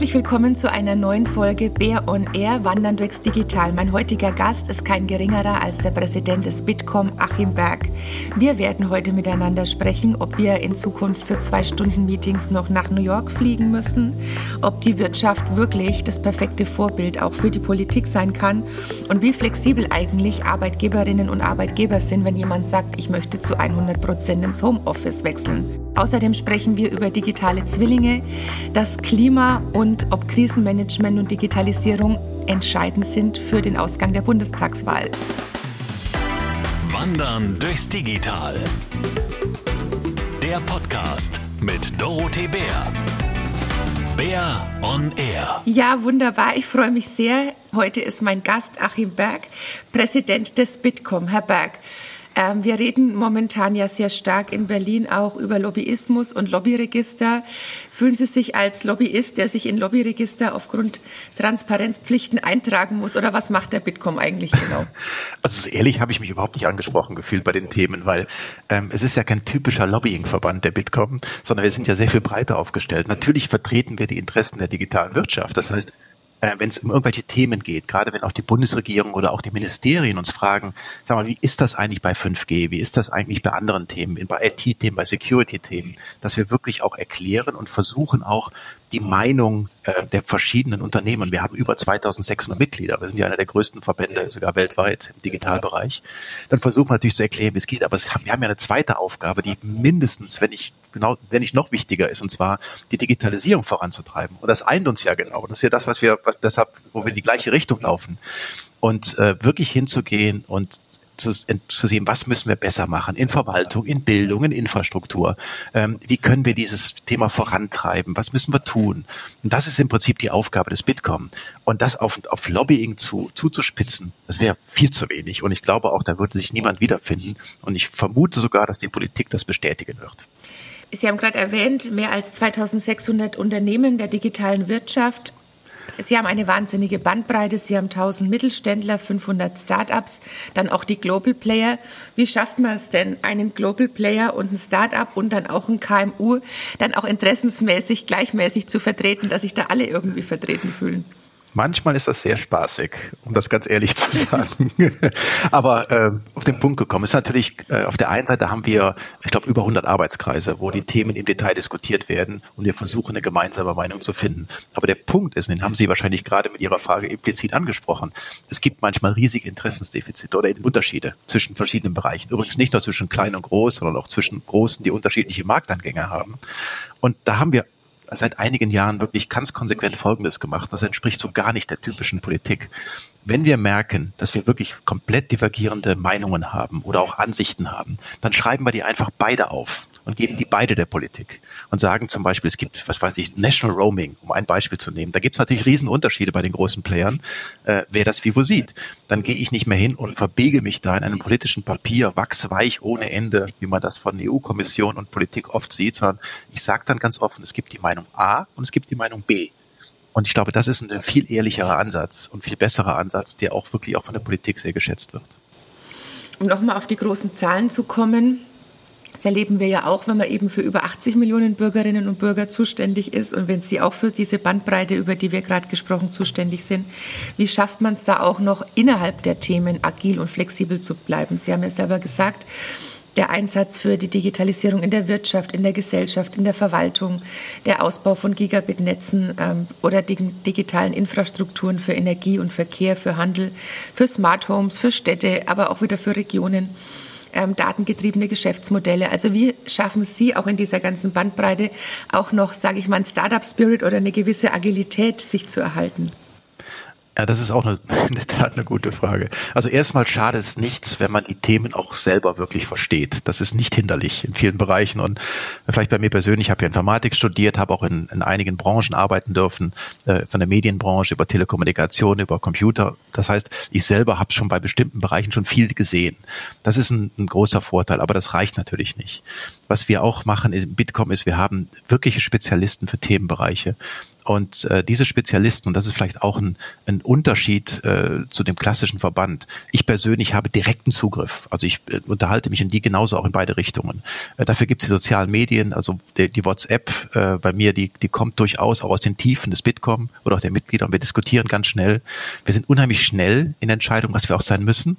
Herzlich willkommen zu einer neuen Folge Bär on Air Wandern durchs Digital. Mein heutiger Gast ist kein geringerer als der Präsident des Bitkom, Achim Berg. Wir werden heute miteinander sprechen, ob wir in Zukunft für zwei Stunden Meetings noch nach New York fliegen müssen, ob die Wirtschaft wirklich das perfekte Vorbild auch für die Politik sein kann und wie flexibel eigentlich Arbeitgeberinnen und Arbeitgeber sind, wenn jemand sagt, ich möchte zu 100 Prozent ins Homeoffice wechseln. Außerdem sprechen wir über digitale Zwillinge, das Klima und ob Krisenmanagement und Digitalisierung entscheidend sind für den Ausgang der Bundestagswahl. Wandern durchs Digital. Der Podcast mit Dorothee Bär. Bär on Air. Ja, wunderbar. Ich freue mich sehr. Heute ist mein Gast Achim Berg, Präsident des Bitkom. Herr Berg, ähm, wir reden momentan ja sehr stark in Berlin auch über Lobbyismus und Lobbyregister. Fühlen Sie sich als Lobbyist, der sich in Lobbyregister aufgrund Transparenzpflichten eintragen muss? Oder was macht der Bitkom eigentlich genau? Also ehrlich habe ich mich überhaupt nicht angesprochen gefühlt bei den Themen, weil ähm, es ist ja kein typischer Lobbyingverband der Bitkom, sondern wir sind ja sehr viel breiter aufgestellt. Natürlich vertreten wir die Interessen der digitalen Wirtschaft. Das heißt, äh, wenn es um irgendwelche Themen geht, gerade wenn auch die Bundesregierung oder auch die Ministerien uns fragen, sag mal, wie ist das eigentlich bei 5G, wie ist das eigentlich bei anderen Themen, bei IT-Themen, bei Security-Themen, dass wir wirklich auch erklären und versuchen auch die Meinung äh, der verschiedenen Unternehmen. Wir haben über 2600 Mitglieder. Wir sind ja einer der größten Verbände sogar weltweit im Digitalbereich. Dann versuchen wir natürlich zu erklären, wie es geht. Aber es, wir haben ja eine zweite Aufgabe, die mindestens, wenn nicht genau, wenn nicht noch wichtiger ist, und zwar die Digitalisierung voranzutreiben. Und das eint uns ja genau. Das ist ja das, was wir, was deshalb, wo wir in die gleiche Richtung laufen. Und äh, wirklich hinzugehen und zu, zu sehen, was müssen wir besser machen in Verwaltung, in Bildung, in Infrastruktur. Ähm, wie können wir dieses Thema vorantreiben? Was müssen wir tun? Und das ist im Prinzip die Aufgabe des Bitkom. Und das auf, auf Lobbying zu, zuzuspitzen, das wäre viel zu wenig. Und ich glaube auch, da würde sich niemand wiederfinden. Und ich vermute sogar, dass die Politik das bestätigen wird. Sie haben gerade erwähnt, mehr als 2600 Unternehmen der digitalen Wirtschaft Sie haben eine wahnsinnige Bandbreite. Sie haben 1000 Mittelständler, 500 Startups, dann auch die Global Player. Wie schafft man es denn, einen Global Player und ein Startup und dann auch ein KMU dann auch interessensmäßig gleichmäßig zu vertreten, dass sich da alle irgendwie vertreten fühlen? Manchmal ist das sehr spaßig, um das ganz ehrlich zu sagen. Aber äh, auf den Punkt gekommen ist natürlich, äh, auf der einen Seite haben wir, ich glaube, über 100 Arbeitskreise, wo die Themen im Detail diskutiert werden und wir versuchen, eine gemeinsame Meinung zu finden. Aber der Punkt ist, den haben Sie wahrscheinlich gerade mit Ihrer Frage implizit angesprochen, es gibt manchmal riesige Interessensdefizite oder Unterschiede zwischen verschiedenen Bereichen. Übrigens nicht nur zwischen klein und groß, sondern auch zwischen Großen, die unterschiedliche Marktangänge haben. Und da haben wir seit einigen Jahren wirklich ganz konsequent Folgendes gemacht. Das entspricht so gar nicht der typischen Politik. Wenn wir merken, dass wir wirklich komplett divergierende Meinungen haben oder auch Ansichten haben, dann schreiben wir die einfach beide auf und geben die beide der Politik und sagen zum Beispiel, es gibt, was weiß ich, National Roaming, um ein Beispiel zu nehmen. Da gibt es natürlich Riesenunterschiede bei den großen Playern, äh, wer das wie wo sieht. Dann gehe ich nicht mehr hin und verbiege mich da in einem politischen Papier, wachsweich ohne Ende, wie man das von EU-Kommission und Politik oft sieht, sondern ich sage dann ganz offen, es gibt die Meinung A und es gibt die Meinung B. Und ich glaube, das ist ein viel ehrlicherer Ansatz und viel besserer Ansatz, der auch wirklich auch von der Politik sehr geschätzt wird. Um nochmal auf die großen Zahlen zu kommen, das erleben wir ja auch, wenn man eben für über 80 Millionen Bürgerinnen und Bürger zuständig ist und wenn sie auch für diese Bandbreite, über die wir gerade gesprochen, zuständig sind. Wie schafft man es da auch noch innerhalb der Themen agil und flexibel zu bleiben? Sie haben ja selber gesagt, der Einsatz für die Digitalisierung in der Wirtschaft, in der Gesellschaft, in der Verwaltung, der Ausbau von Gigabit-Netzen ähm, oder digitalen Infrastrukturen für Energie und Verkehr, für Handel, für Smart Homes, für Städte, aber auch wieder für Regionen ähm, datengetriebene Geschäftsmodelle. Also wie schaffen Sie auch in dieser ganzen Bandbreite auch noch, sage ich mal, ein Startup-Spirit oder eine gewisse Agilität sich zu erhalten? Ja, das ist auch eine, in der Tat eine gute Frage. Also erstmal schadet es nichts, wenn man die Themen auch selber wirklich versteht. Das ist nicht hinderlich in vielen Bereichen. Und vielleicht bei mir persönlich, ich habe ja Informatik studiert, habe auch in, in einigen Branchen arbeiten dürfen, äh, von der Medienbranche über Telekommunikation, über Computer. Das heißt, ich selber habe schon bei bestimmten Bereichen schon viel gesehen. Das ist ein, ein großer Vorteil, aber das reicht natürlich nicht. was wir auch machen in Bitkom ist, wir haben wirkliche Spezialisten für Themenbereiche. Und äh, diese Spezialisten, und das ist vielleicht auch ein, ein Unterschied äh, zu dem klassischen Verband, ich persönlich habe direkten Zugriff. Also ich äh, unterhalte mich in die genauso auch in beide Richtungen. Äh, dafür gibt es die sozialen Medien, also die, die WhatsApp äh, bei mir, die, die kommt durchaus auch aus den Tiefen des Bitkom oder auch der Mitglieder und wir diskutieren ganz schnell. Wir sind unheimlich schnell in Entscheidungen, was wir auch sein müssen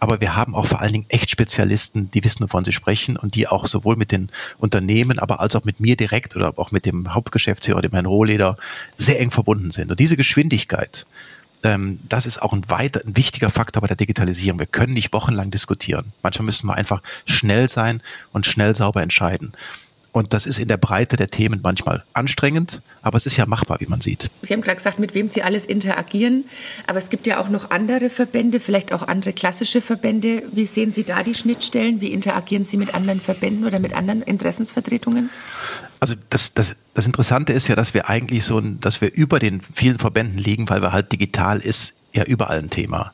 aber wir haben auch vor allen Dingen echt Spezialisten, die wissen, wovon sie sprechen und die auch sowohl mit den Unternehmen, aber als auch mit mir direkt oder auch mit dem Hauptgeschäftsführer, dem Herrn Rohleder, sehr eng verbunden sind. Und diese Geschwindigkeit, ähm, das ist auch ein weiter, ein wichtiger Faktor bei der Digitalisierung. Wir können nicht wochenlang diskutieren. Manchmal müssen wir einfach schnell sein und schnell sauber entscheiden. Und das ist in der Breite der Themen manchmal anstrengend, aber es ist ja machbar, wie man sieht. Sie haben gerade gesagt, mit wem Sie alles interagieren. Aber es gibt ja auch noch andere Verbände, vielleicht auch andere klassische Verbände. Wie sehen Sie da die Schnittstellen? Wie interagieren Sie mit anderen Verbänden oder mit anderen Interessensvertretungen? Also das, das, das Interessante ist ja, dass wir eigentlich so, ein, dass wir über den vielen Verbänden liegen, weil wir halt digital ist ja überall ein Thema.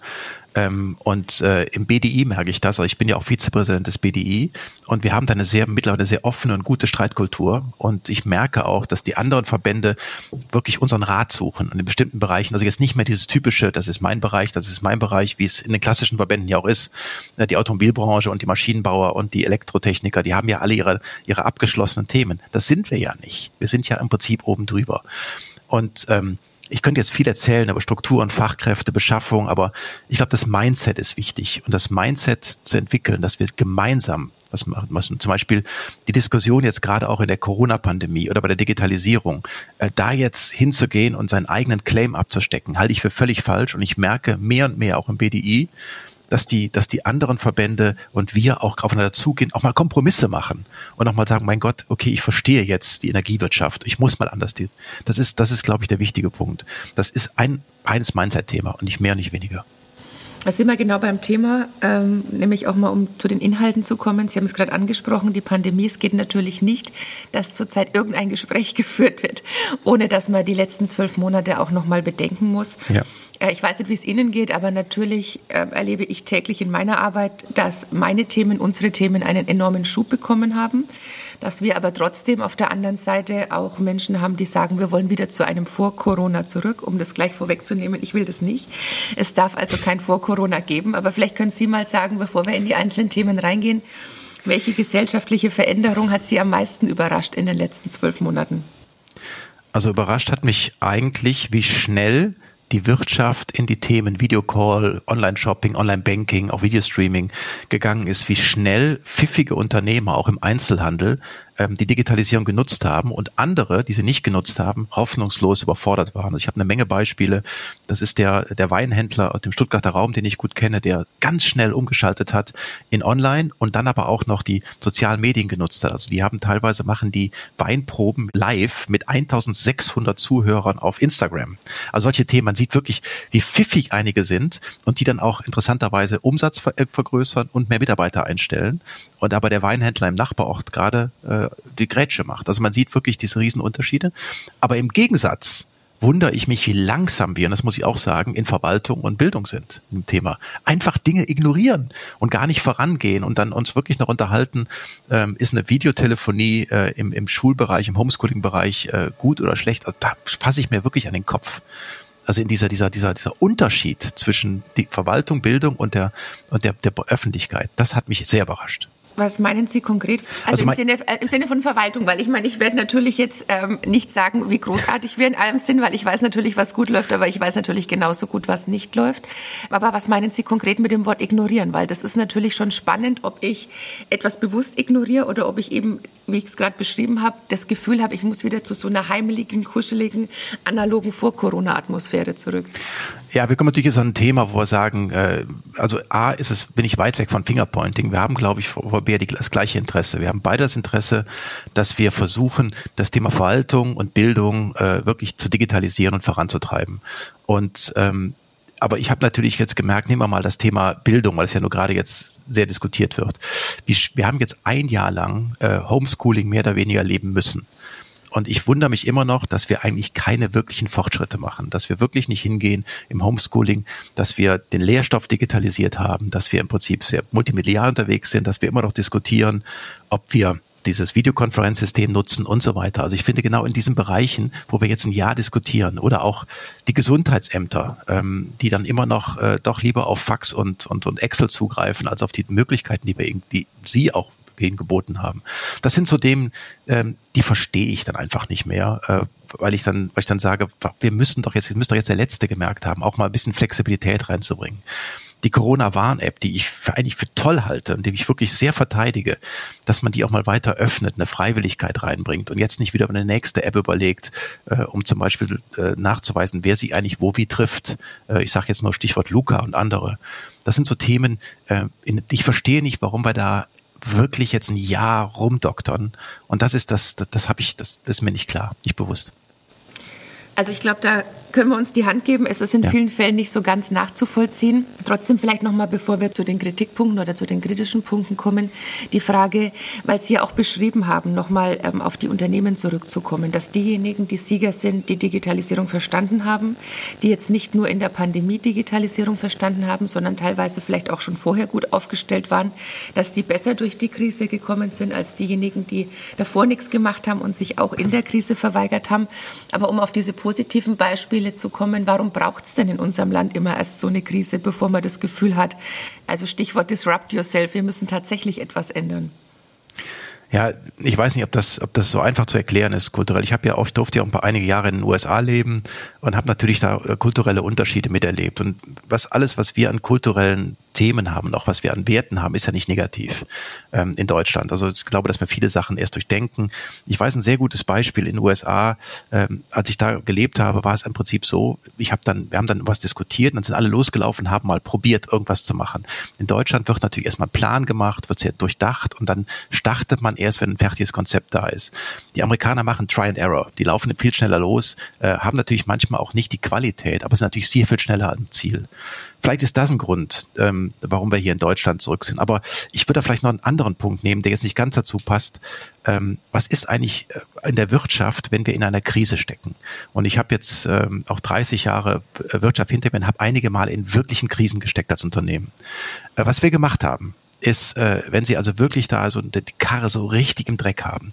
Ähm, und äh, im BDI merke ich das, also ich bin ja auch Vizepräsident des BDI und wir haben da eine sehr mittlerweile sehr offene und gute Streitkultur und ich merke auch, dass die anderen Verbände wirklich unseren Rat suchen und in bestimmten Bereichen, also jetzt nicht mehr dieses typische, das ist mein Bereich, das ist mein Bereich, wie es in den klassischen Verbänden ja auch ist, die Automobilbranche und die Maschinenbauer und die Elektrotechniker, die haben ja alle ihre, ihre abgeschlossenen Themen. Das sind wir ja nicht. Wir sind ja im Prinzip oben drüber. Und ähm, ich könnte jetzt viel erzählen über Strukturen, Fachkräfte, Beschaffung, aber ich glaube, das Mindset ist wichtig. Und das Mindset zu entwickeln, dass wir gemeinsam was machen, was zum Beispiel die Diskussion jetzt gerade auch in der Corona-Pandemie oder bei der Digitalisierung, äh, da jetzt hinzugehen und seinen eigenen Claim abzustecken, halte ich für völlig falsch. Und ich merke mehr und mehr auch im BDI, dass die, dass die anderen Verbände und wir auch aufeinander zugehen, auch mal Kompromisse machen und auch mal sagen, mein Gott, okay, ich verstehe jetzt die Energiewirtschaft, ich muss mal anders. Das ist, das ist, glaube ich, der wichtige Punkt. Das ist ein eines Mindset-Thema und nicht mehr, nicht weniger. Da sind wir genau beim Thema, ähm, nämlich auch mal, um zu den Inhalten zu kommen. Sie haben es gerade angesprochen, die Pandemie. Es geht natürlich nicht, dass zurzeit irgendein Gespräch geführt wird, ohne dass man die letzten zwölf Monate auch noch mal bedenken muss. Ja. Äh, ich weiß nicht, wie es Ihnen geht, aber natürlich äh, erlebe ich täglich in meiner Arbeit, dass meine Themen, unsere Themen einen enormen Schub bekommen haben, dass wir aber trotzdem auf der anderen Seite auch Menschen haben, die sagen, wir wollen wieder zu einem Vor-Corona zurück, um das gleich vorwegzunehmen. Ich will das nicht. Es darf also kein Vor-Corona geben, aber vielleicht können Sie mal sagen, bevor wir in die einzelnen Themen reingehen, welche gesellschaftliche Veränderung hat Sie am meisten überrascht in den letzten zwölf Monaten? Also überrascht hat mich eigentlich, wie schnell die Wirtschaft in die Themen Videocall, Online-Shopping, Online-Banking, auch Videostreaming gegangen ist, wie schnell pfiffige Unternehmer auch im Einzelhandel ähm, die Digitalisierung genutzt haben und andere, die sie nicht genutzt haben, hoffnungslos überfordert waren. Also ich habe eine Menge Beispiele. Das ist der, der Weinhändler aus dem Stuttgarter Raum, den ich gut kenne, der ganz schnell umgeschaltet hat in Online und dann aber auch noch die sozialen Medien genutzt hat. Also die haben teilweise machen die Weinproben live mit 1600 Zuhörern auf Instagram. Also solche Themen, man sieht wirklich, wie pfiffig einige sind und die dann auch interessanterweise Umsatz vergrößern und mehr Mitarbeiter einstellen. Und aber der Weinhändler im Nachbarort gerade äh, die Grätsche macht. Also man sieht wirklich diese Riesenunterschiede. Aber im Gegensatz wundere ich mich, wie langsam wir, und das muss ich auch sagen, in Verwaltung und Bildung sind im Thema. Einfach Dinge ignorieren und gar nicht vorangehen und dann uns wirklich noch unterhalten, ähm, ist eine Videotelefonie äh, im, im Schulbereich, im Homeschooling-Bereich äh, gut oder schlecht. Also da fasse ich mir wirklich an den Kopf. Also in dieser, dieser, dieser, dieser Unterschied zwischen die Verwaltung, Bildung und der, und der, der Öffentlichkeit, das hat mich sehr überrascht. Was meinen Sie konkret? Also, also im, Sinne, äh, im Sinne von Verwaltung, weil ich meine, ich werde natürlich jetzt ähm, nicht sagen, wie großartig wir in allem sind, weil ich weiß natürlich, was gut läuft, aber ich weiß natürlich genauso gut, was nicht läuft. Aber was meinen Sie konkret mit dem Wort ignorieren? Weil das ist natürlich schon spannend, ob ich etwas bewusst ignoriere oder ob ich eben, wie ich es gerade beschrieben habe, das Gefühl habe, ich muss wieder zu so einer heimeligen, kuscheligen, analogen Vor-Corona-Atmosphäre zurück. Ja, wir kommen natürlich jetzt an ein Thema, wo wir sagen, äh, also A ist es, bin ich weit weg von Fingerpointing. Wir haben, glaube ich, vor Bär das gleiche Interesse. Wir haben beide das Interesse, dass wir versuchen, das Thema Verwaltung und Bildung äh, wirklich zu digitalisieren und voranzutreiben. Und ähm, aber ich habe natürlich jetzt gemerkt, nehmen wir mal das Thema Bildung, weil es ja nur gerade jetzt sehr diskutiert wird. Wir haben jetzt ein Jahr lang äh, Homeschooling mehr oder weniger leben müssen. Und ich wundere mich immer noch, dass wir eigentlich keine wirklichen Fortschritte machen, dass wir wirklich nicht hingehen im Homeschooling, dass wir den Lehrstoff digitalisiert haben, dass wir im Prinzip sehr multimedial unterwegs sind, dass wir immer noch diskutieren, ob wir dieses Videokonferenzsystem nutzen und so weiter. Also ich finde genau in diesen Bereichen, wo wir jetzt ein Jahr diskutieren oder auch die Gesundheitsämter, ähm, die dann immer noch äh, doch lieber auf Fax und, und, und Excel zugreifen, als auf die Möglichkeiten, die wir, die sie auch ihnen geboten haben. Das sind so Themen, ähm, die verstehe ich dann einfach nicht mehr, äh, weil ich dann, weil ich dann sage, wir müssen doch jetzt, müsste doch jetzt der Letzte gemerkt haben, auch mal ein bisschen Flexibilität reinzubringen die Corona-Warn-App, die ich für, eigentlich für toll halte und die ich wirklich sehr verteidige, dass man die auch mal weiter öffnet, eine Freiwilligkeit reinbringt und jetzt nicht wieder eine nächste App überlegt, äh, um zum Beispiel äh, nachzuweisen, wer sie eigentlich wo wie trifft. Äh, ich sage jetzt nur Stichwort Luca und andere. Das sind so Themen, äh, in, ich verstehe nicht, warum wir da wirklich jetzt ein Jahr rumdoktern. Und das ist das, das, das habe ich, das, das ist mir nicht klar, nicht bewusst. Also ich glaube, da können wir uns die Hand geben. Es ist in ja. vielen Fällen nicht so ganz nachzuvollziehen. Trotzdem vielleicht nochmal, bevor wir zu den Kritikpunkten oder zu den kritischen Punkten kommen, die Frage, weil Sie ja auch beschrieben haben, nochmal ähm, auf die Unternehmen zurückzukommen, dass diejenigen, die Sieger sind, die Digitalisierung verstanden haben, die jetzt nicht nur in der Pandemie Digitalisierung verstanden haben, sondern teilweise vielleicht auch schon vorher gut aufgestellt waren, dass die besser durch die Krise gekommen sind als diejenigen, die davor nichts gemacht haben und sich auch in der Krise verweigert haben. Aber um auf diese positiven Beispiele zu kommen, warum braucht es denn in unserem Land immer erst so eine Krise, bevor man das Gefühl hat, also Stichwort Disrupt Yourself, wir müssen tatsächlich etwas ändern? Ja, ich weiß nicht, ob das, ob das so einfach zu erklären ist kulturell. Ich habe ja auch, ich durfte ja auch ein paar einige Jahre in den USA leben und habe natürlich da äh, kulturelle Unterschiede miterlebt. Und was alles, was wir an kulturellen Themen haben, auch was wir an Werten haben, ist ja nicht negativ ähm, in Deutschland. Also ich glaube, dass wir viele Sachen erst durchdenken. Ich weiß ein sehr gutes Beispiel in den USA. Ähm, als ich da gelebt habe, war es im Prinzip so, ich habe dann, wir haben dann was diskutiert und dann sind alle losgelaufen, haben mal probiert, irgendwas zu machen. In Deutschland wird natürlich erstmal Plan gemacht, wird sehr durchdacht und dann startet man erst, wenn ein fertiges Konzept da ist. Die Amerikaner machen Try and Error. Die laufen viel schneller los, äh, haben natürlich manchmal auch nicht die Qualität, aber sind natürlich sehr viel schneller am Ziel. Vielleicht ist das ein Grund, ähm, warum wir hier in Deutschland zurück sind. Aber ich würde vielleicht noch einen anderen Punkt nehmen, der jetzt nicht ganz dazu passt. Ähm, was ist eigentlich äh, in der Wirtschaft, wenn wir in einer Krise stecken? Und ich habe jetzt ähm, auch 30 Jahre äh, Wirtschaft hinter mir und habe einige Mal in wirklichen Krisen gesteckt als Unternehmen. Äh, was wir gemacht haben, ist, äh, wenn Sie also wirklich da so die Karre so richtig im Dreck haben,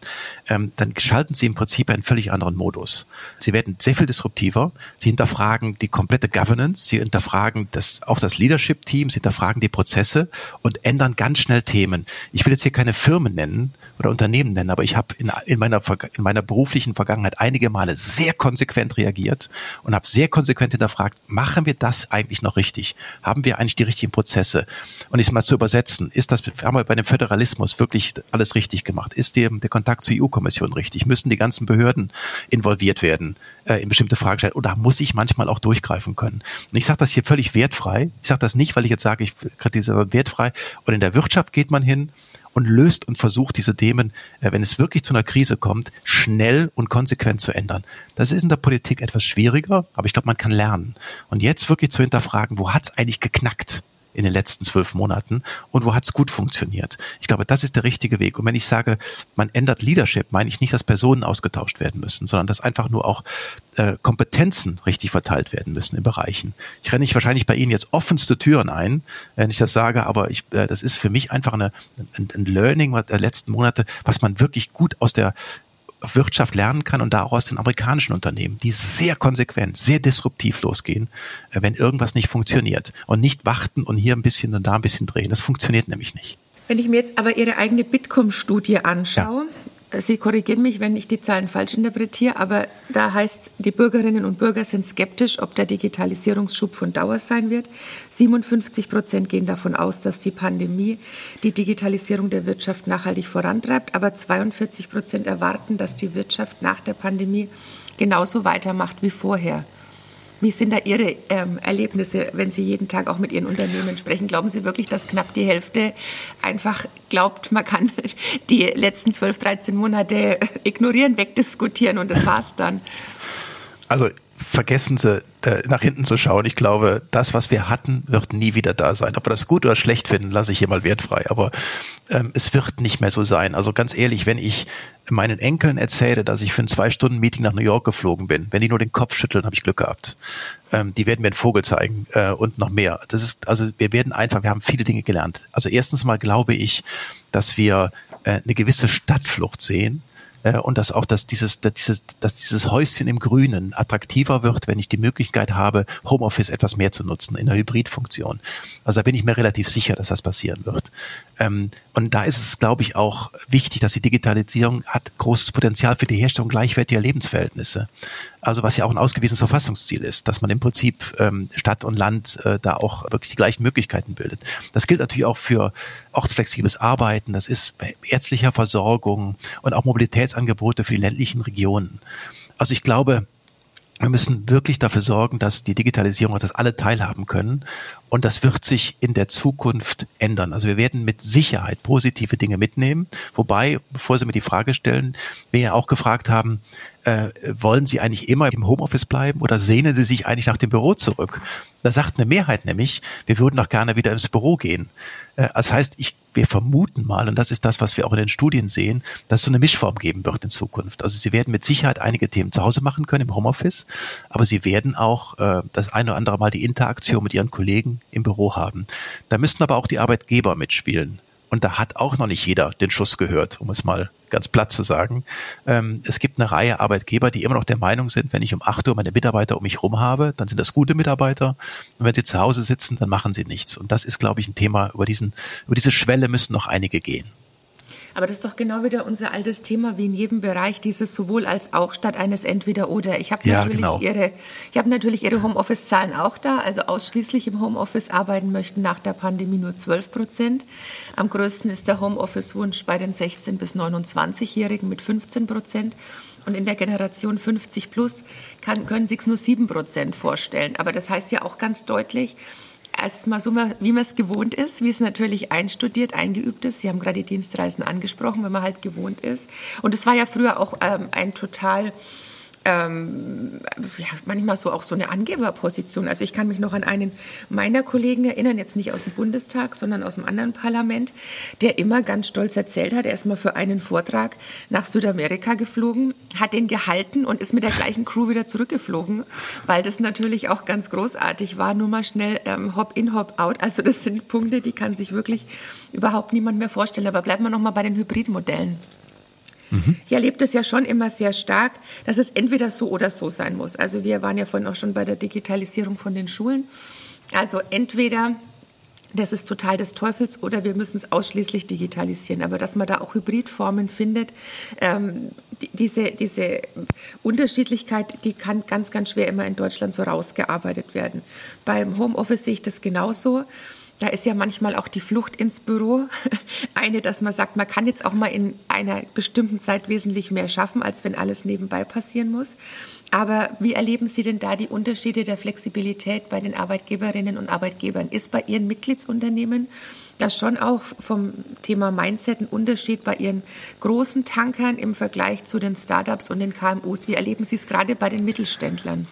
ähm, dann schalten Sie im Prinzip einen völlig anderen Modus. Sie werden sehr viel disruptiver. Sie hinterfragen die komplette Governance, Sie hinterfragen das, auch das Leadership-Team, Sie hinterfragen die Prozesse und ändern ganz schnell Themen. Ich will jetzt hier keine Firmen nennen oder Unternehmen nennen, aber ich habe in, in, meiner, in meiner beruflichen Vergangenheit einige Male sehr konsequent reagiert und habe sehr konsequent hinterfragt, machen wir das eigentlich noch richtig? Haben wir eigentlich die richtigen Prozesse? Und ich mal zu übersetzen, ist das, haben wir bei dem Föderalismus wirklich alles richtig gemacht? Ist der, der Kontakt zur EU-Kommission richtig? Müssen die ganzen Behörden involviert werden äh, in bestimmte Fragestellungen? Oder muss ich manchmal auch durchgreifen können? Und ich sage das hier völlig wertfrei. Ich sage das nicht, weil ich jetzt sage, ich kritisiere wertfrei. Und in der Wirtschaft geht man hin und löst und versucht diese Themen, äh, wenn es wirklich zu einer Krise kommt, schnell und konsequent zu ändern. Das ist in der Politik etwas schwieriger, aber ich glaube, man kann lernen. Und jetzt wirklich zu hinterfragen, wo hat es eigentlich geknackt? In den letzten zwölf Monaten und wo hat es gut funktioniert. Ich glaube, das ist der richtige Weg. Und wenn ich sage, man ändert Leadership, meine ich nicht, dass Personen ausgetauscht werden müssen, sondern dass einfach nur auch äh, Kompetenzen richtig verteilt werden müssen in Bereichen. Ich renne nicht wahrscheinlich bei Ihnen jetzt offenste Türen ein, wenn ich das sage, aber ich, äh, das ist für mich einfach eine, ein, ein Learning der letzten Monate, was man wirklich gut aus der Wirtschaft lernen kann und da auch aus den amerikanischen Unternehmen, die sehr konsequent, sehr disruptiv losgehen, äh, wenn irgendwas nicht funktioniert und nicht warten und hier ein bisschen und da ein bisschen drehen. Das funktioniert nämlich nicht. Wenn ich mir jetzt aber Ihre eigene Bitkom-Studie anschaue, ja. Sie korrigieren mich, wenn ich die Zahlen falsch interpretiere, aber da heißt, die Bürgerinnen und Bürger sind skeptisch, ob der Digitalisierungsschub von Dauer sein wird. 57 Prozent gehen davon aus, dass die Pandemie die Digitalisierung der Wirtschaft nachhaltig vorantreibt, aber 42 Prozent erwarten, dass die Wirtschaft nach der Pandemie genauso weitermacht wie vorher. Wie sind da Ihre ähm, Erlebnisse, wenn Sie jeden Tag auch mit Ihren Unternehmen sprechen? Glauben Sie wirklich, dass knapp die Hälfte einfach glaubt, man kann die letzten 12, 13 Monate ignorieren, wegdiskutieren und das war's dann? Also vergessen Sie, nach hinten zu schauen. Ich glaube, das, was wir hatten, wird nie wieder da sein. Ob wir das gut oder schlecht finden, lasse ich hier mal wertfrei. Aber ähm, es wird nicht mehr so sein. Also ganz ehrlich, wenn ich meinen Enkeln erzähle, dass ich für ein Zwei-Stunden-Meeting nach New York geflogen bin, wenn die nur den Kopf schütteln, habe ich Glück gehabt. Ähm, die werden mir einen Vogel zeigen äh, und noch mehr. Das ist, also wir werden einfach, wir haben viele Dinge gelernt. Also erstens mal glaube ich, dass wir äh, eine gewisse Stadtflucht sehen äh, und dass auch dass dieses, dass dieses, dass dieses Häuschen im Grünen attraktiver wird, wenn ich die Möglichkeit habe, Homeoffice etwas mehr zu nutzen in der Hybridfunktion. Also da bin ich mir relativ sicher, dass das passieren wird. Ähm, und da ist es, glaube ich, auch wichtig, dass die Digitalisierung hat großes Potenzial für die Herstellung gleichwertiger Lebensverhältnisse. Also was ja auch ein ausgewiesenes Verfassungsziel ist, dass man im Prinzip ähm, Stadt und Land äh, da auch wirklich die gleichen Möglichkeiten bildet. Das gilt natürlich auch für ortsflexibles Arbeiten, das ist bei ärztlicher Versorgung und auch Mobilitätsangebote für die ländlichen Regionen. Also ich glaube, wir müssen wirklich dafür sorgen, dass die Digitalisierung, dass alle teilhaben können. Und das wird sich in der Zukunft ändern. Also wir werden mit Sicherheit positive Dinge mitnehmen. Wobei, bevor Sie mir die Frage stellen, wir ja auch gefragt haben, äh, wollen Sie eigentlich immer im Homeoffice bleiben oder sehnen Sie sich eigentlich nach dem Büro zurück? Da sagt eine Mehrheit nämlich, wir würden doch gerne wieder ins Büro gehen. Äh, das heißt, ich, wir vermuten mal, und das ist das, was wir auch in den Studien sehen, dass es so eine Mischform geben wird in Zukunft. Also Sie werden mit Sicherheit einige Themen zu Hause machen können im Homeoffice, aber Sie werden auch äh, das eine oder andere Mal die Interaktion mit Ihren Kollegen im Büro haben. Da müssten aber auch die Arbeitgeber mitspielen. Und da hat auch noch nicht jeder den Schuss gehört, um es mal ganz platt zu sagen. Ähm, es gibt eine Reihe Arbeitgeber, die immer noch der Meinung sind, wenn ich um 8 Uhr meine Mitarbeiter um mich rum habe, dann sind das gute Mitarbeiter. Und wenn sie zu Hause sitzen, dann machen sie nichts. Und das ist, glaube ich, ein Thema, über diesen, über diese Schwelle müssen noch einige gehen. Aber das ist doch genau wieder unser altes Thema, wie in jedem Bereich, dieses sowohl als auch statt eines Entweder-Oder. Ich habe ja, natürlich, genau. ihre, ich hab natürlich Ihre Homeoffice-Zahlen auch da. Also ausschließlich im Homeoffice arbeiten möchten nach der Pandemie nur 12 Prozent. Am größten ist der Homeoffice-Wunsch bei den 16- bis 29-Jährigen mit 15 Prozent. Und in der Generation 50 plus kann, können sich nur 7 Prozent vorstellen. Aber das heißt ja auch ganz deutlich, erstmal so, wie man es gewohnt ist, wie es natürlich einstudiert, eingeübt ist. Sie haben gerade die Dienstreisen angesprochen, wenn man halt gewohnt ist. Und es war ja früher auch ähm, ein total ähm, ja, manchmal so auch so eine Angeberposition. Also ich kann mich noch an einen meiner Kollegen erinnern, jetzt nicht aus dem Bundestag, sondern aus dem anderen Parlament, der immer ganz stolz erzählt hat, er ist mal für einen Vortrag nach Südamerika geflogen, hat den gehalten und ist mit der gleichen Crew wieder zurückgeflogen, weil das natürlich auch ganz großartig war, nur mal schnell ähm, Hop in, Hop out. Also das sind Punkte, die kann sich wirklich überhaupt niemand mehr vorstellen. Aber bleiben wir noch mal bei den Hybridmodellen. Mhm. Ich erlebe das ja schon immer sehr stark, dass es entweder so oder so sein muss. Also wir waren ja vorhin auch schon bei der Digitalisierung von den Schulen. Also entweder das ist total des Teufels oder wir müssen es ausschließlich digitalisieren. Aber dass man da auch Hybridformen findet, ähm, die, diese, diese Unterschiedlichkeit, die kann ganz, ganz schwer immer in Deutschland so rausgearbeitet werden. Beim Homeoffice sehe ich das genauso. Da ist ja manchmal auch die Flucht ins Büro eine, dass man sagt, man kann jetzt auch mal in einer bestimmten Zeit wesentlich mehr schaffen, als wenn alles nebenbei passieren muss. Aber wie erleben Sie denn da die Unterschiede der Flexibilität bei den Arbeitgeberinnen und Arbeitgebern? Ist bei Ihren Mitgliedsunternehmen da schon auch vom Thema Mindset ein Unterschied bei Ihren großen Tankern im Vergleich zu den Startups und den KMUs? Wie erleben Sie es gerade bei den Mittelständlern?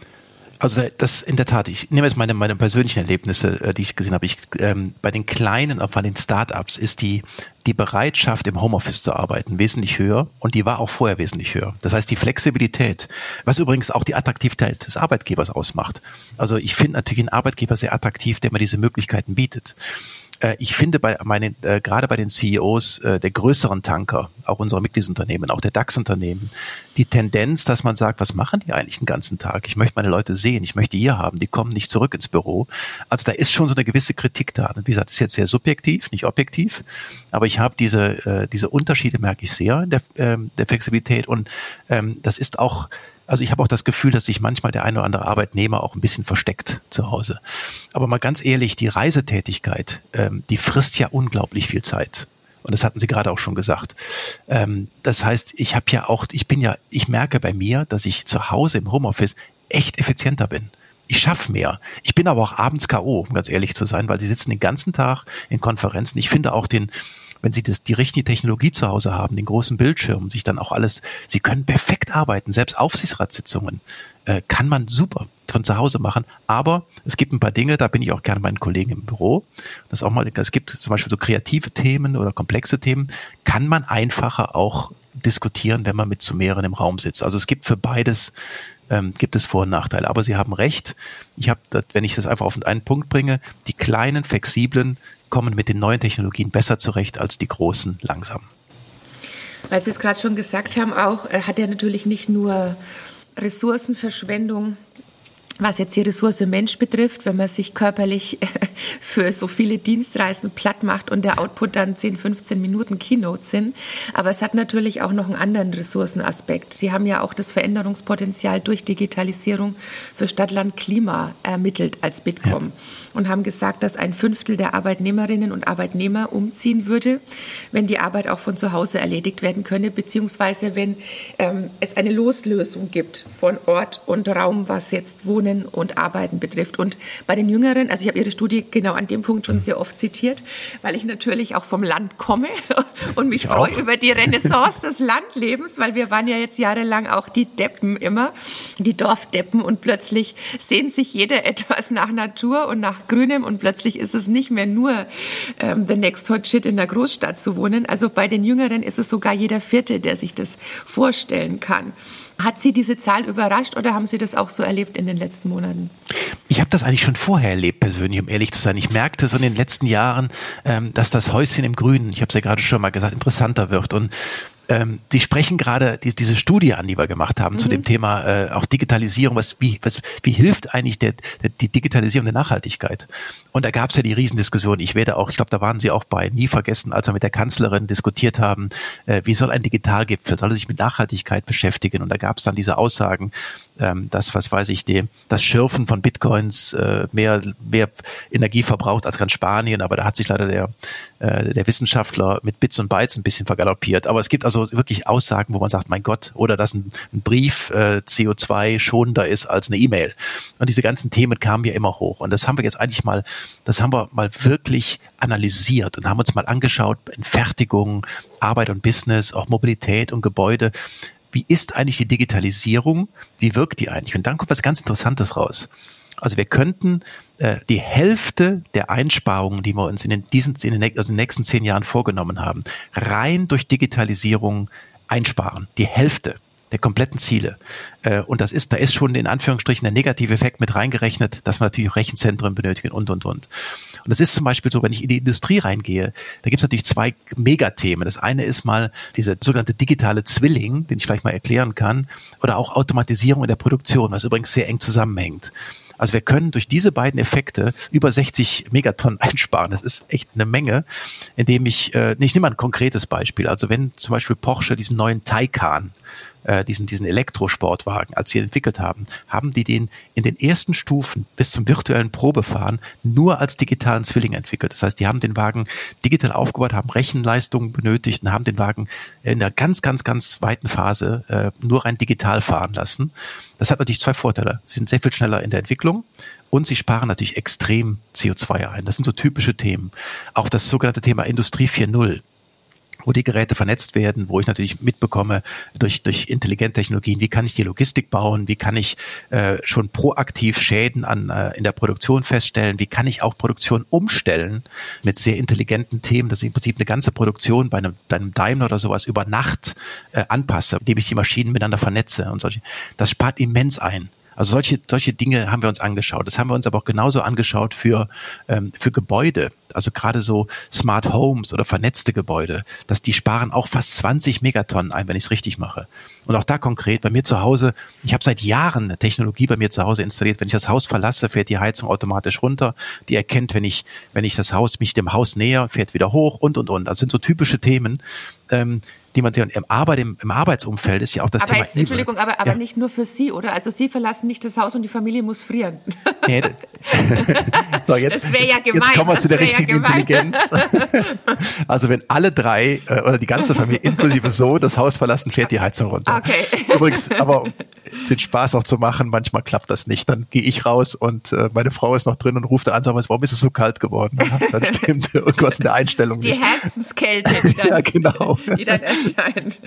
Also das in der Tat, ich nehme jetzt meine, meine persönlichen Erlebnisse, äh, die ich gesehen habe. Ich, ähm, bei den kleinen, auch bei den Startups ist die, die Bereitschaft, im Homeoffice zu arbeiten, wesentlich höher und die war auch vorher wesentlich höher. Das heißt, die Flexibilität, was übrigens auch die Attraktivität des Arbeitgebers ausmacht. Also ich finde natürlich einen Arbeitgeber sehr attraktiv, der mir diese Möglichkeiten bietet. Äh, ich finde bei meinen, äh, gerade bei den CEOs äh, der größeren Tanker, auch unserer Mitgliedsunternehmen, auch der DAX-Unternehmen, die Tendenz, dass man sagt, was machen die eigentlich den ganzen Tag? Ich möchte meine Leute sehen, ich möchte hier haben, die kommen nicht zurück ins Büro. Also da ist schon so eine gewisse Kritik da. Und wie gesagt, das ist jetzt sehr subjektiv, nicht objektiv, aber ich habe diese, äh, diese Unterschiede merke ich sehr in der, ähm, der Flexibilität und ähm, das ist auch also ich habe auch das Gefühl, dass sich manchmal der eine oder andere Arbeitnehmer auch ein bisschen versteckt zu Hause. Aber mal ganz ehrlich, die Reisetätigkeit, ähm, die frisst ja unglaublich viel Zeit. Und das hatten Sie gerade auch schon gesagt. Ähm, das heißt, ich habe ja auch, ich bin ja, ich merke bei mir, dass ich zu Hause im Homeoffice echt effizienter bin. Ich schaffe mehr. Ich bin aber auch abends K.O., um ganz ehrlich zu sein, weil sie sitzen den ganzen Tag in Konferenzen. Ich finde auch den, wenn Sie das, die richtige Technologie zu Hause haben, den großen Bildschirm, sich dann auch alles, Sie können perfekt arbeiten, selbst Aufsichtsratssitzungen äh, kann man super von zu Hause machen. Aber es gibt ein paar Dinge, da bin ich auch gerne meinen Kollegen im Büro. Das auch mal, es gibt zum Beispiel so kreative Themen oder komplexe Themen, kann man einfacher auch diskutieren, wenn man mit zu mehreren im Raum sitzt. Also es gibt für beides ähm, gibt es Vor- und Nachteile. Aber Sie haben recht. Ich habe, wenn ich das einfach auf einen Punkt bringe, die kleinen, flexiblen kommen mit den neuen Technologien besser zurecht als die großen langsam. Weil Sie es gerade schon gesagt haben, auch äh, hat er natürlich nicht nur Ressourcenverschwendung was jetzt die Ressource Mensch betrifft, wenn man sich körperlich für so viele Dienstreisen platt macht und der Output dann 10, 15 Minuten Keynote sind. Aber es hat natürlich auch noch einen anderen Ressourcenaspekt. Sie haben ja auch das Veränderungspotenzial durch Digitalisierung für Stadt, Land, Klima ermittelt als Bitkom ja. und haben gesagt, dass ein Fünftel der Arbeitnehmerinnen und Arbeitnehmer umziehen würde, wenn die Arbeit auch von zu Hause erledigt werden könne, beziehungsweise wenn ähm, es eine Loslösung gibt von Ort und Raum, was jetzt Wohnen Wohnen und Arbeiten betrifft. Und bei den Jüngeren, also ich habe Ihre Studie genau an dem Punkt schon sehr oft zitiert, weil ich natürlich auch vom Land komme und mich freue über die Renaissance des Landlebens, weil wir waren ja jetzt jahrelang auch die Deppen immer, die Dorfdeppen und plötzlich sehnt sich jeder etwas nach Natur und nach Grünem und plötzlich ist es nicht mehr nur ähm, the next hot shit in der Großstadt zu wohnen. Also bei den Jüngeren ist es sogar jeder Vierte, der sich das vorstellen kann. Hat Sie diese Zahl überrascht oder haben Sie das auch so erlebt in den letzten Monaten? Ich habe das eigentlich schon vorher erlebt, persönlich, um ehrlich zu sein. Ich merkte so in den letzten Jahren, ähm, dass das Häuschen im Grünen, ich habe es ja gerade schon mal gesagt, interessanter wird. Und ähm, die sprechen gerade die, diese Studie an, die wir gemacht haben mhm. zu dem Thema äh, auch Digitalisierung. Was wie, was, wie hilft eigentlich der, der, die Digitalisierung der Nachhaltigkeit? Und da gab es ja die Riesendiskussion. Ich werde auch, ich glaube, da waren Sie auch bei, nie vergessen, als wir mit der Kanzlerin diskutiert haben, äh, wie soll ein Digitalgipfel, soll er sich mit Nachhaltigkeit beschäftigen? Und da gab es dann diese Aussagen, ähm, das, was weiß ich, die, das Schürfen von Bitcoins äh, mehr, mehr Energie verbraucht als ganz Spanien, aber da hat sich leider der, äh, der Wissenschaftler mit Bits und Bytes ein bisschen vergaloppiert. Aber es gibt also wirklich Aussagen, wo man sagt, mein Gott, oder dass ein, ein Brief äh, CO2 schonender ist als eine E-Mail. Und diese ganzen Themen kamen ja immer hoch. Und das haben wir jetzt eigentlich mal, das haben wir mal wirklich analysiert und haben uns mal angeschaut, Entfertigung, Arbeit und Business, auch Mobilität und Gebäude wie ist eigentlich die Digitalisierung, wie wirkt die eigentlich? Und dann kommt was ganz Interessantes raus. Also wir könnten äh, die Hälfte der Einsparungen, die wir uns in den, diesen, in den, also in den nächsten zehn Jahren vorgenommen haben, rein durch Digitalisierung einsparen. Die Hälfte der kompletten Ziele. Äh, und das ist, da ist schon in Anführungsstrichen der negative Effekt mit reingerechnet, dass wir natürlich Rechenzentren benötigen und, und, und. Und das ist zum Beispiel so, wenn ich in die Industrie reingehe, da gibt es natürlich zwei Megathemen. Das eine ist mal dieser sogenannte digitale Zwilling, den ich vielleicht mal erklären kann, oder auch Automatisierung in der Produktion, was übrigens sehr eng zusammenhängt. Also wir können durch diese beiden Effekte über 60 Megatonnen einsparen. Das ist echt eine Menge, indem ich, äh, ich nehme mal ein konkretes Beispiel. Also wenn zum Beispiel Porsche diesen neuen Taycan äh, diesen, diesen Elektrosportwagen, als sie entwickelt haben, haben die den in den ersten Stufen bis zum virtuellen Probefahren nur als digitalen Zwilling entwickelt. Das heißt, die haben den Wagen digital aufgebaut, haben Rechenleistungen benötigt und haben den Wagen in der ganz, ganz, ganz weiten Phase äh, nur rein digital fahren lassen. Das hat natürlich zwei Vorteile. Sie sind sehr viel schneller in der Entwicklung und sie sparen natürlich extrem CO2 ein. Das sind so typische Themen. Auch das sogenannte Thema Industrie 4.0 wo die Geräte vernetzt werden, wo ich natürlich mitbekomme durch, durch intelligente Technologien, wie kann ich die Logistik bauen, wie kann ich äh, schon proaktiv Schäden an, äh, in der Produktion feststellen, wie kann ich auch Produktion umstellen mit sehr intelligenten Themen, dass ich im Prinzip eine ganze Produktion bei einem, bei einem Daimler oder sowas über Nacht äh, anpasse, indem ich die Maschinen miteinander vernetze und solche. Das spart immens ein. Also solche, solche Dinge haben wir uns angeschaut. Das haben wir uns aber auch genauso angeschaut für, ähm, für Gebäude. Also gerade so Smart Homes oder vernetzte Gebäude, dass die sparen auch fast 20 Megatonnen ein, wenn ich es richtig mache. Und auch da konkret bei mir zu Hause, ich habe seit Jahren eine Technologie bei mir zu Hause installiert. Wenn ich das Haus verlasse, fährt die Heizung automatisch runter. Die erkennt, wenn ich, wenn ich das Haus mich dem Haus näher, fährt wieder hoch und und und. Das sind so typische Themen, ähm, die man im, Arbeit, im, im Arbeitsumfeld ist ja auch das aber Thema. Jetzt, Entschuldigung, aber, aber ja. nicht nur für Sie, oder? Also Sie verlassen nicht das Haus und die Familie muss frieren. Nee, so, jetzt, das wäre ja gemein. Jetzt kommen wir zu der richtigen ja Intelligenz. also wenn alle drei äh, oder die ganze Familie inklusive so das Haus verlassen, fährt die Heizung runter. Okay. Übrigens, aber den Spaß auch zu machen, manchmal klappt das nicht. Dann gehe ich raus und äh, meine Frau ist noch drin und ruft dann an, sagt, warum ist es so kalt geworden? Dann stimmt irgendwas in der Einstellung die nicht. Die Herzenskälte, die dann, ja, genau. die dann erscheint.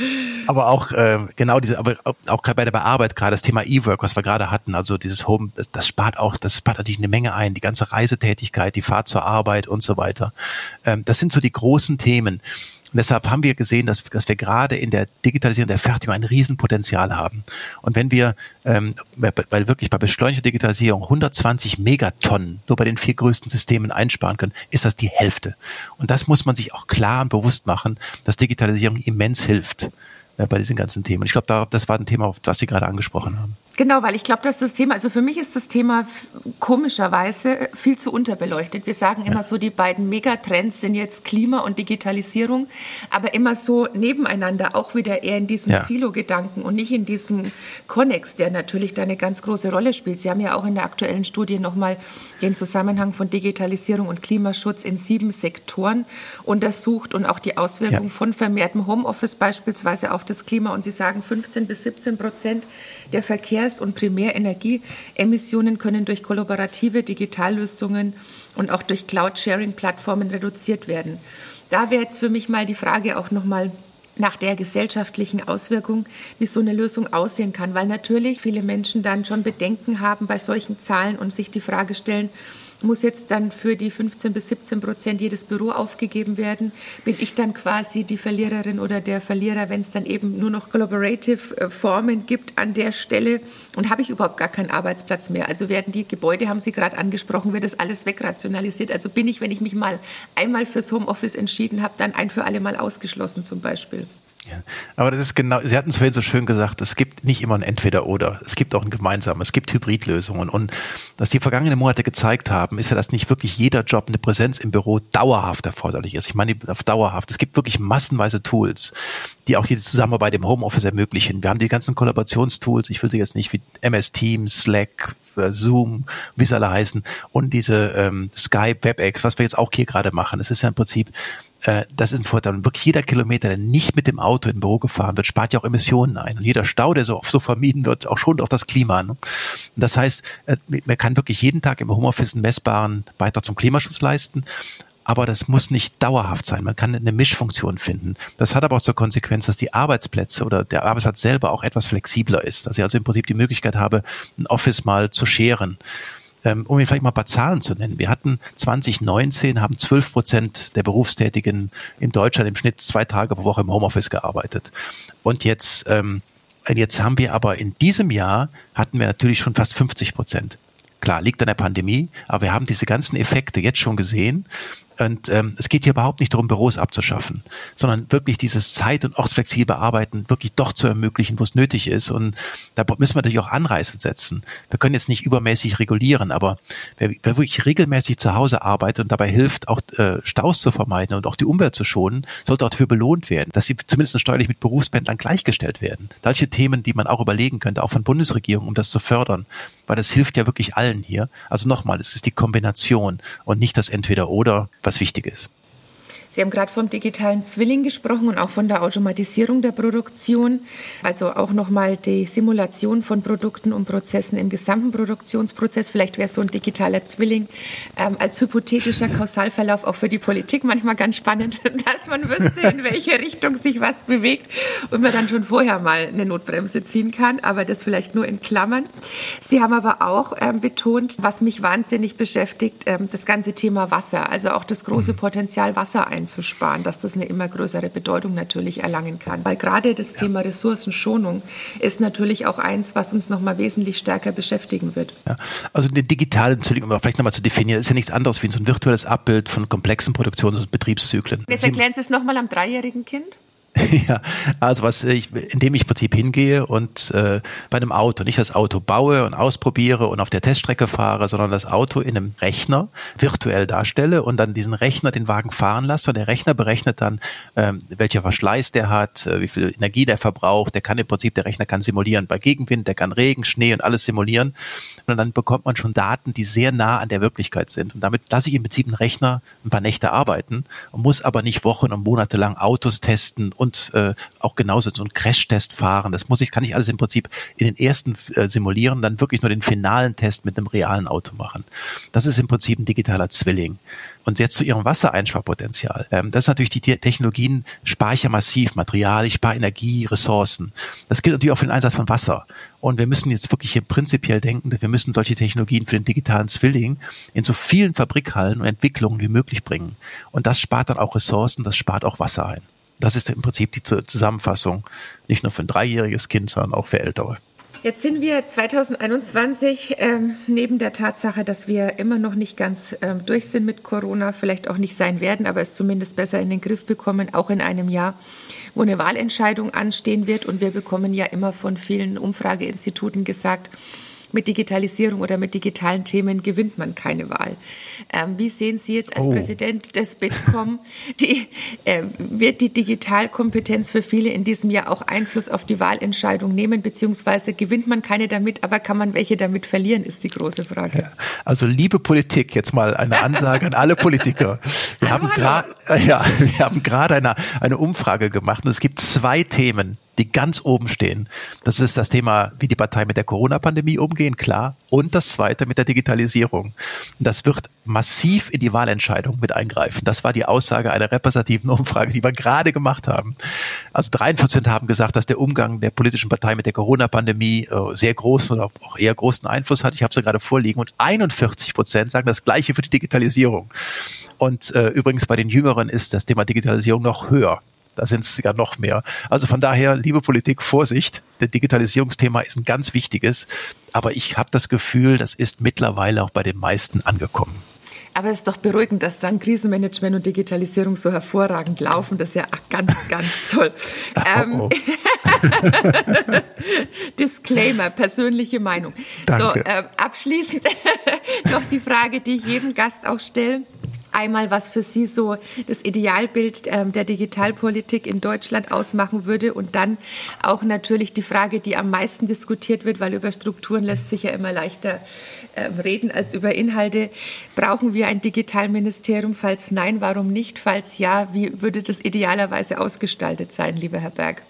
Aber auch äh, genau diese, aber auch bei der Arbeit gerade das Thema E-Work, was wir gerade hatten, also dieses Home, das, das spart auch, das spart natürlich eine Menge ein, die ganze Reisetätigkeit, die Fahrt zur Arbeit und so weiter. Ähm, das sind so die großen Themen. Und deshalb haben wir gesehen, dass, dass wir gerade in der Digitalisierung der Fertigung ein Riesenpotenzial haben. Und wenn wir, ähm, weil wirklich bei beschleunigter Digitalisierung 120 Megatonnen nur bei den vier größten Systemen einsparen können, ist das die Hälfte. Und das muss man sich auch klar und bewusst machen, dass Digitalisierung immens hilft äh, bei diesen ganzen Themen. Ich glaube, das war ein Thema, was Sie gerade angesprochen haben. Genau, weil ich glaube, dass das Thema, also für mich ist das Thema komischerweise viel zu unterbeleuchtet. Wir sagen immer so, die beiden Megatrends sind jetzt Klima und Digitalisierung, aber immer so nebeneinander, auch wieder eher in diesem ja. Silo-Gedanken und nicht in diesem Konnex, der natürlich da eine ganz große Rolle spielt. Sie haben ja auch in der aktuellen Studie nochmal den Zusammenhang von Digitalisierung und Klimaschutz in sieben Sektoren untersucht und auch die Auswirkungen ja. von vermehrtem Homeoffice beispielsweise auf das Klima. Und Sie sagen, 15 bis 17 Prozent der Verkehrs- und Primärenergieemissionen können durch kollaborative Digitallösungen und auch durch Cloud-Sharing-Plattformen reduziert werden. Da wäre jetzt für mich mal die Frage auch nochmal nach der gesellschaftlichen Auswirkung, wie so eine Lösung aussehen kann, weil natürlich viele Menschen dann schon Bedenken haben bei solchen Zahlen und sich die Frage stellen, muss jetzt dann für die 15 bis 17 Prozent jedes Büro aufgegeben werden? Bin ich dann quasi die Verliererin oder der Verlierer, wenn es dann eben nur noch Collaborative äh, Formen gibt an der Stelle? Und habe ich überhaupt gar keinen Arbeitsplatz mehr? Also werden die Gebäude, haben Sie gerade angesprochen, wird das alles wegrationalisiert? Also bin ich, wenn ich mich mal einmal fürs Homeoffice entschieden habe, dann ein für alle Mal ausgeschlossen zum Beispiel? Ja, aber das ist genau, Sie hatten es vorhin so schön gesagt, es gibt nicht immer ein Entweder-Oder. Es gibt auch ein gemeinsames, es gibt Hybridlösungen. Und was die vergangenen Monate gezeigt haben, ist ja, dass nicht wirklich jeder Job eine Präsenz im Büro dauerhaft erforderlich ist. Ich meine, auf dauerhaft. Es gibt wirklich massenweise Tools, die auch die Zusammenarbeit im Homeoffice ermöglichen. Wir haben die ganzen Kollaborationstools, ich will sie jetzt nicht wie MS Teams, Slack, äh, Zoom, wie sie alle heißen, und diese ähm, Skype, WebEx, was wir jetzt auch hier gerade machen. Es ist ja im Prinzip äh, das ist ein Vorteil. Und wirklich jeder Kilometer, der nicht mit dem Auto in Büro gefahren wird, spart ja auch Emissionen ein. Und jeder Stau, der so oft so vermieden wird, auch schon auf das Klima. Ne? Und das heißt, äh, man kann wirklich jeden Tag im Homeoffice einen messbaren Beitrag zum Klimaschutz leisten. Aber das muss nicht dauerhaft sein. Man kann eine Mischfunktion finden. Das hat aber auch zur Konsequenz, dass die Arbeitsplätze oder der Arbeitsplatz selber auch etwas flexibler ist. Dass ich also im Prinzip die Möglichkeit habe, ein Office mal zu scheren ähm, um mir vielleicht mal ein paar Zahlen zu nennen. Wir hatten 2019 haben 12 Prozent der Berufstätigen in Deutschland im Schnitt zwei Tage pro Woche im Homeoffice gearbeitet. Und jetzt, ähm, jetzt haben wir aber in diesem Jahr hatten wir natürlich schon fast 50 Prozent. Klar, liegt an der Pandemie, aber wir haben diese ganzen Effekte jetzt schon gesehen. Und ähm, es geht hier überhaupt nicht darum, Büros abzuschaffen, sondern wirklich dieses zeit- und ortsflexible Arbeiten wirklich doch zu ermöglichen, wo es nötig ist. Und da müssen wir natürlich auch Anreize setzen. Wir können jetzt nicht übermäßig regulieren, aber wer, wer wirklich regelmäßig zu Hause arbeitet und dabei hilft, auch äh, Staus zu vermeiden und auch die Umwelt zu schonen, sollte auch dafür belohnt werden, dass sie zumindest steuerlich mit Berufspendlern gleichgestellt werden. Solche Themen, die man auch überlegen könnte, auch von Bundesregierung, um das zu fördern, weil das hilft ja wirklich allen hier. Also nochmal, es ist die Kombination und nicht das Entweder-Oder, was wichtig ist. Sie haben gerade vom digitalen Zwilling gesprochen und auch von der Automatisierung der Produktion. Also auch nochmal die Simulation von Produkten und Prozessen im gesamten Produktionsprozess. Vielleicht wäre so ein digitaler Zwilling ähm, als hypothetischer Kausalverlauf auch für die Politik manchmal ganz spannend, dass man wüsste, in welche Richtung sich was bewegt und man dann schon vorher mal eine Notbremse ziehen kann. Aber das vielleicht nur in Klammern. Sie haben aber auch ähm, betont, was mich wahnsinnig beschäftigt, ähm, das ganze Thema Wasser. Also auch das große mhm. Potenzial Wasser ein einzusparen, dass das eine immer größere Bedeutung natürlich erlangen kann. Weil gerade das ja. Thema Ressourcenschonung ist natürlich auch eins, was uns nochmal wesentlich stärker beschäftigen wird. Ja. Also eine digitale, Entschuldigung, um vielleicht nochmal zu definieren, ist ja nichts anderes wie so ein virtuelles Abbild von komplexen Produktions- und Betriebszyklen. Jetzt erklären Sie es nochmal am dreijährigen Kind? ja, also was ich, indem ich im Prinzip hingehe und äh, bei einem Auto nicht das Auto baue und ausprobiere und auf der Teststrecke fahre, sondern das Auto in einem Rechner virtuell darstelle und dann diesen Rechner den Wagen fahren lasse und der Rechner berechnet dann, ähm, welcher Verschleiß der hat, äh, wie viel Energie der verbraucht. Der kann im Prinzip, der Rechner kann simulieren bei Gegenwind, der kann Regen, Schnee und alles simulieren. Und dann bekommt man schon Daten, die sehr nah an der Wirklichkeit sind. Und damit lasse ich im Prinzip einen Rechner ein paar Nächte arbeiten und muss aber nicht Wochen und Monate lang Autos testen und äh, auch genauso so einen Crashtest fahren. Das muss ich, kann ich alles im Prinzip in den ersten äh, simulieren, dann wirklich nur den finalen Test mit einem realen Auto machen. Das ist im Prinzip ein digitaler Zwilling. Und jetzt zu ihrem Wassereinsparpotenzial. Ähm, das ist natürlich die Technologien, spare ich ja massiv Material, ich spare Energie, Ressourcen. Das gilt natürlich auch für den Einsatz von Wasser. Und wir müssen jetzt wirklich hier prinzipiell denken, wir müssen solche Technologien für den digitalen Zwilling in so vielen Fabrikhallen und Entwicklungen wie möglich bringen. Und das spart dann auch Ressourcen, das spart auch Wasser ein. Das ist im Prinzip die Zusammenfassung, nicht nur für ein dreijähriges Kind, sondern auch für Ältere. Jetzt sind wir 2021 ähm, neben der Tatsache, dass wir immer noch nicht ganz ähm, durch sind mit Corona, vielleicht auch nicht sein werden, aber es zumindest besser in den Griff bekommen, auch in einem Jahr, wo eine Wahlentscheidung anstehen wird. Und wir bekommen ja immer von vielen Umfrageinstituten gesagt, mit Digitalisierung oder mit digitalen Themen gewinnt man keine Wahl. Ähm, wie sehen Sie jetzt als oh. Präsident des Bitkom, die, äh, wird die Digitalkompetenz für viele in diesem Jahr auch Einfluss auf die Wahlentscheidung nehmen, beziehungsweise gewinnt man keine damit, aber kann man welche damit verlieren, ist die große Frage. Ja. Also liebe Politik, jetzt mal eine Ansage an alle Politiker. Wir haben gerade ja, wir haben gerade eine, eine Umfrage gemacht und es gibt zwei Themen, die ganz oben stehen. Das ist das Thema, wie die Partei mit der Corona-Pandemie umgehen, klar. Und das zweite mit der Digitalisierung. Das wird massiv in die Wahlentscheidung mit eingreifen. Das war die Aussage einer repräsentativen Umfrage, die wir gerade gemacht haben. Also 43 Prozent haben gesagt, dass der Umgang der politischen Partei mit der Corona-Pandemie äh, sehr großen oder auch eher großen Einfluss hat. Ich habe sie gerade vorliegen. Und 41 Prozent sagen das Gleiche für die Digitalisierung. Und äh, übrigens bei den Jüngeren ist das Thema Digitalisierung noch höher. Da sind es sogar noch mehr. Also von daher, liebe Politik, Vorsicht. Der Digitalisierungsthema ist ein ganz wichtiges. Aber ich habe das Gefühl, das ist mittlerweile auch bei den meisten angekommen. Aber es ist doch beruhigend, dass dann Krisenmanagement und Digitalisierung so hervorragend laufen. Das ist ja ganz, ganz toll. oh, oh. Disclaimer, persönliche Meinung. Danke. So, äh, abschließend noch die Frage, die ich jedem Gast auch stelle einmal, was für Sie so das Idealbild ähm, der Digitalpolitik in Deutschland ausmachen würde und dann auch natürlich die Frage, die am meisten diskutiert wird, weil über Strukturen lässt sich ja immer leichter ähm, reden als über Inhalte. Brauchen wir ein Digitalministerium? Falls nein, warum nicht? Falls ja, wie würde das idealerweise ausgestaltet sein, lieber Herr Berg?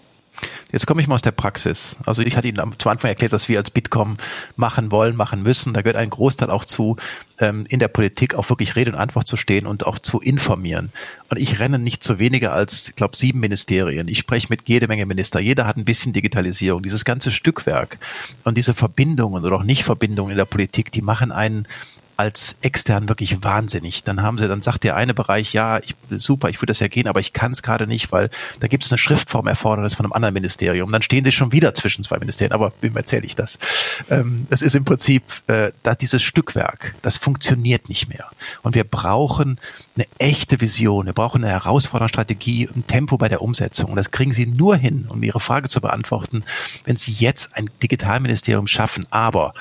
Jetzt komme ich mal aus der Praxis. Also ich hatte Ihnen am Anfang erklärt, dass wir als Bitkom machen wollen, machen müssen. Da gehört ein Großteil auch zu, ähm, in der Politik auch wirklich Rede und Antwort zu stehen und auch zu informieren. Und ich renne nicht zu weniger als, ich glaube, sieben Ministerien. Ich spreche mit jede Menge Minister. Jeder hat ein bisschen Digitalisierung. Dieses ganze Stückwerk und diese Verbindungen oder auch Nichtverbindungen in der Politik, die machen einen als extern wirklich wahnsinnig. Dann haben sie, dann sagt der eine Bereich, ja, ich, super, ich würde das ja gehen, aber ich kann es gerade nicht, weil da gibt es eine Schriftformerfordernis von einem anderen Ministerium. Dann stehen sie schon wieder zwischen zwei Ministerien. Aber wem erzähle ich das? Ähm, das ist im Prinzip, äh, da dieses Stückwerk, das funktioniert nicht mehr. Und wir brauchen eine echte Vision. Wir brauchen eine herausfordernde Strategie, ein Tempo bei der Umsetzung. Und das kriegen Sie nur hin, um Ihre Frage zu beantworten, wenn Sie jetzt ein Digitalministerium schaffen. Aber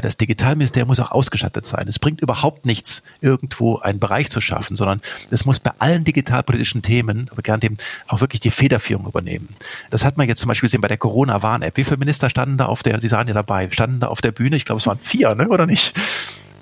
das Digitalministerium muss auch ausgestattet sein. Es bringt überhaupt nichts, irgendwo einen Bereich zu schaffen, sondern es muss bei allen digitalpolitischen Themen, aber gern dem auch wirklich die Federführung übernehmen. Das hat man jetzt zum Beispiel gesehen bei der Corona-Warn-App. Wie viele Minister standen da auf der, Sie sahen ja dabei, standen da auf der Bühne? Ich glaube, es waren vier, ne? oder nicht?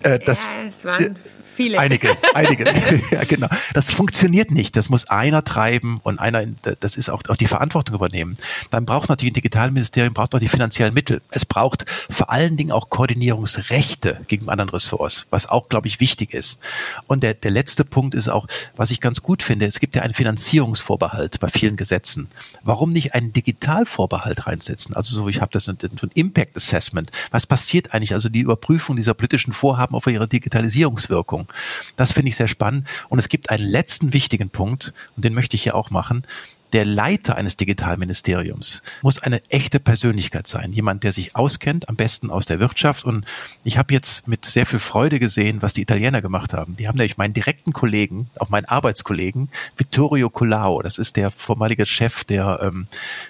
Äh, das, ja, es waren Viele. Einige, einige. ja, genau. Das funktioniert nicht. Das muss einer treiben und einer, das ist auch, auch die Verantwortung übernehmen. Dann braucht natürlich ein Digitalministerium, braucht auch die finanziellen Mittel. Es braucht vor allen Dingen auch Koordinierungsrechte gegen anderen Ressorts, was auch, glaube ich, wichtig ist. Und der, der letzte Punkt ist auch, was ich ganz gut finde, es gibt ja einen Finanzierungsvorbehalt bei vielen Gesetzen. Warum nicht einen Digitalvorbehalt reinsetzen? Also so, ich habe das so ein Impact Assessment. Was passiert eigentlich? Also die Überprüfung dieser politischen Vorhaben auf ihre Digitalisierungswirkung. Veränderung. Das finde ich sehr spannend. Und es gibt einen letzten wichtigen Punkt, und den möchte ich hier auch machen der Leiter eines Digitalministeriums muss eine echte Persönlichkeit sein. Jemand, der sich auskennt, am besten aus der Wirtschaft. Und ich habe jetzt mit sehr viel Freude gesehen, was die Italiener gemacht haben. Die haben nämlich meinen direkten Kollegen, auch meinen Arbeitskollegen, Vittorio Colao, das ist der vormalige Chef der, ähm,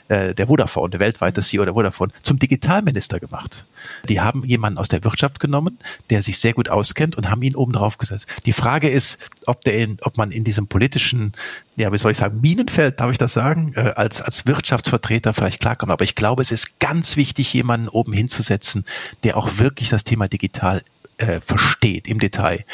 äh, der Vodafone, der weltweite CEO der Vodafone, zum Digitalminister gemacht. Die haben jemanden aus der Wirtschaft genommen, der sich sehr gut auskennt und haben ihn oben drauf gesetzt. Die Frage ist, ob, der in, ob man in diesem politischen ja, wie soll ich sagen, Minenfeld, darf ich das sagen, äh, als, als Wirtschaftsvertreter vielleicht klarkommen. Aber ich glaube, es ist ganz wichtig, jemanden oben hinzusetzen, der auch wirklich das Thema digital äh, versteht im Detail.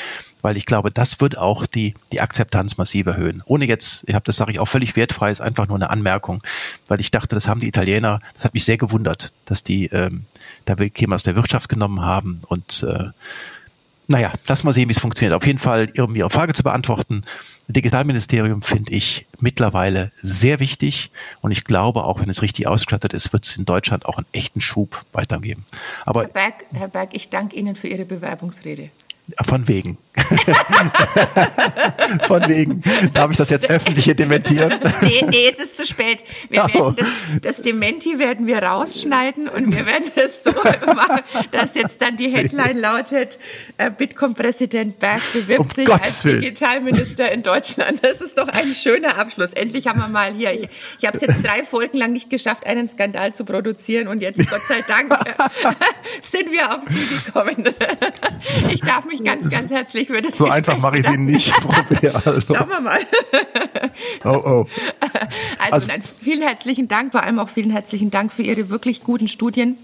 Weil ich glaube, das wird auch die, die Akzeptanz massiv erhöhen. Ohne jetzt, ich habe das sage ich auch völlig wertfrei, ist einfach nur eine Anmerkung, weil ich dachte, das haben die Italiener, das hat mich sehr gewundert, dass die ähm, da jemand aus der Wirtschaft genommen haben und äh, naja, lass mal sehen, wie es funktioniert. Auf jeden Fall, um Ihre Frage zu beantworten, Digitalministerium finde ich mittlerweile sehr wichtig und ich glaube, auch wenn es richtig ausgestattet ist, wird es in Deutschland auch einen echten Schub weitergeben. Aber Herr Berg, Herr Berg, ich danke Ihnen für Ihre Bewerbungsrede. Von wegen. Von wegen, darf ich das jetzt öffentlich hier dementieren? Nee, nee, jetzt ist zu spät. Wir so. das, das, Dementi werden wir rausschneiden und wir werden es so machen, dass jetzt dann die Headline lautet, äh, Bitkom-Präsident Berg bewirbt um sich Gottes als Willen. Digitalminister in Deutschland. Das ist doch ein schöner Abschluss. Endlich haben wir mal hier, ich, ich habe es jetzt drei Folgen lang nicht geschafft, einen Skandal zu produzieren und jetzt, Gott sei Dank, sind wir auf Sie gekommen. Ich darf mich ganz, ganz herzlich für das So einfach mache ich sie nicht. Also. Schauen wir mal. Oh, oh. Also, also vielen herzlichen Dank, vor allem auch vielen herzlichen Dank für Ihre wirklich guten Studien.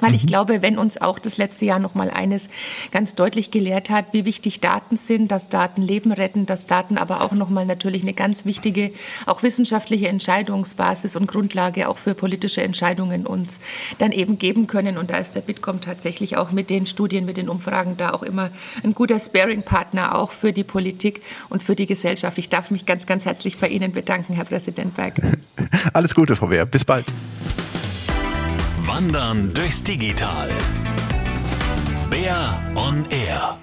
Weil ich mhm. glaube, wenn uns auch das letzte Jahr noch mal eines ganz deutlich gelehrt hat, wie wichtig Daten sind, dass Daten Leben retten, dass Daten aber auch noch mal natürlich eine ganz wichtige, auch wissenschaftliche Entscheidungsbasis und Grundlage auch für politische Entscheidungen uns dann eben geben können. Und da ist der Bitkom tatsächlich auch mit den Studien, mit den Umfragen da auch immer ein guter Sparing-Partner auch für die Politik und für die Gesellschaft. Ich darf mich ganz, ganz herzlich bei Ihnen bedanken, Herr Präsident Berg. Alles Gute, Frau Wehr. Bis bald. Wandern durchs Digital. Bär on Air.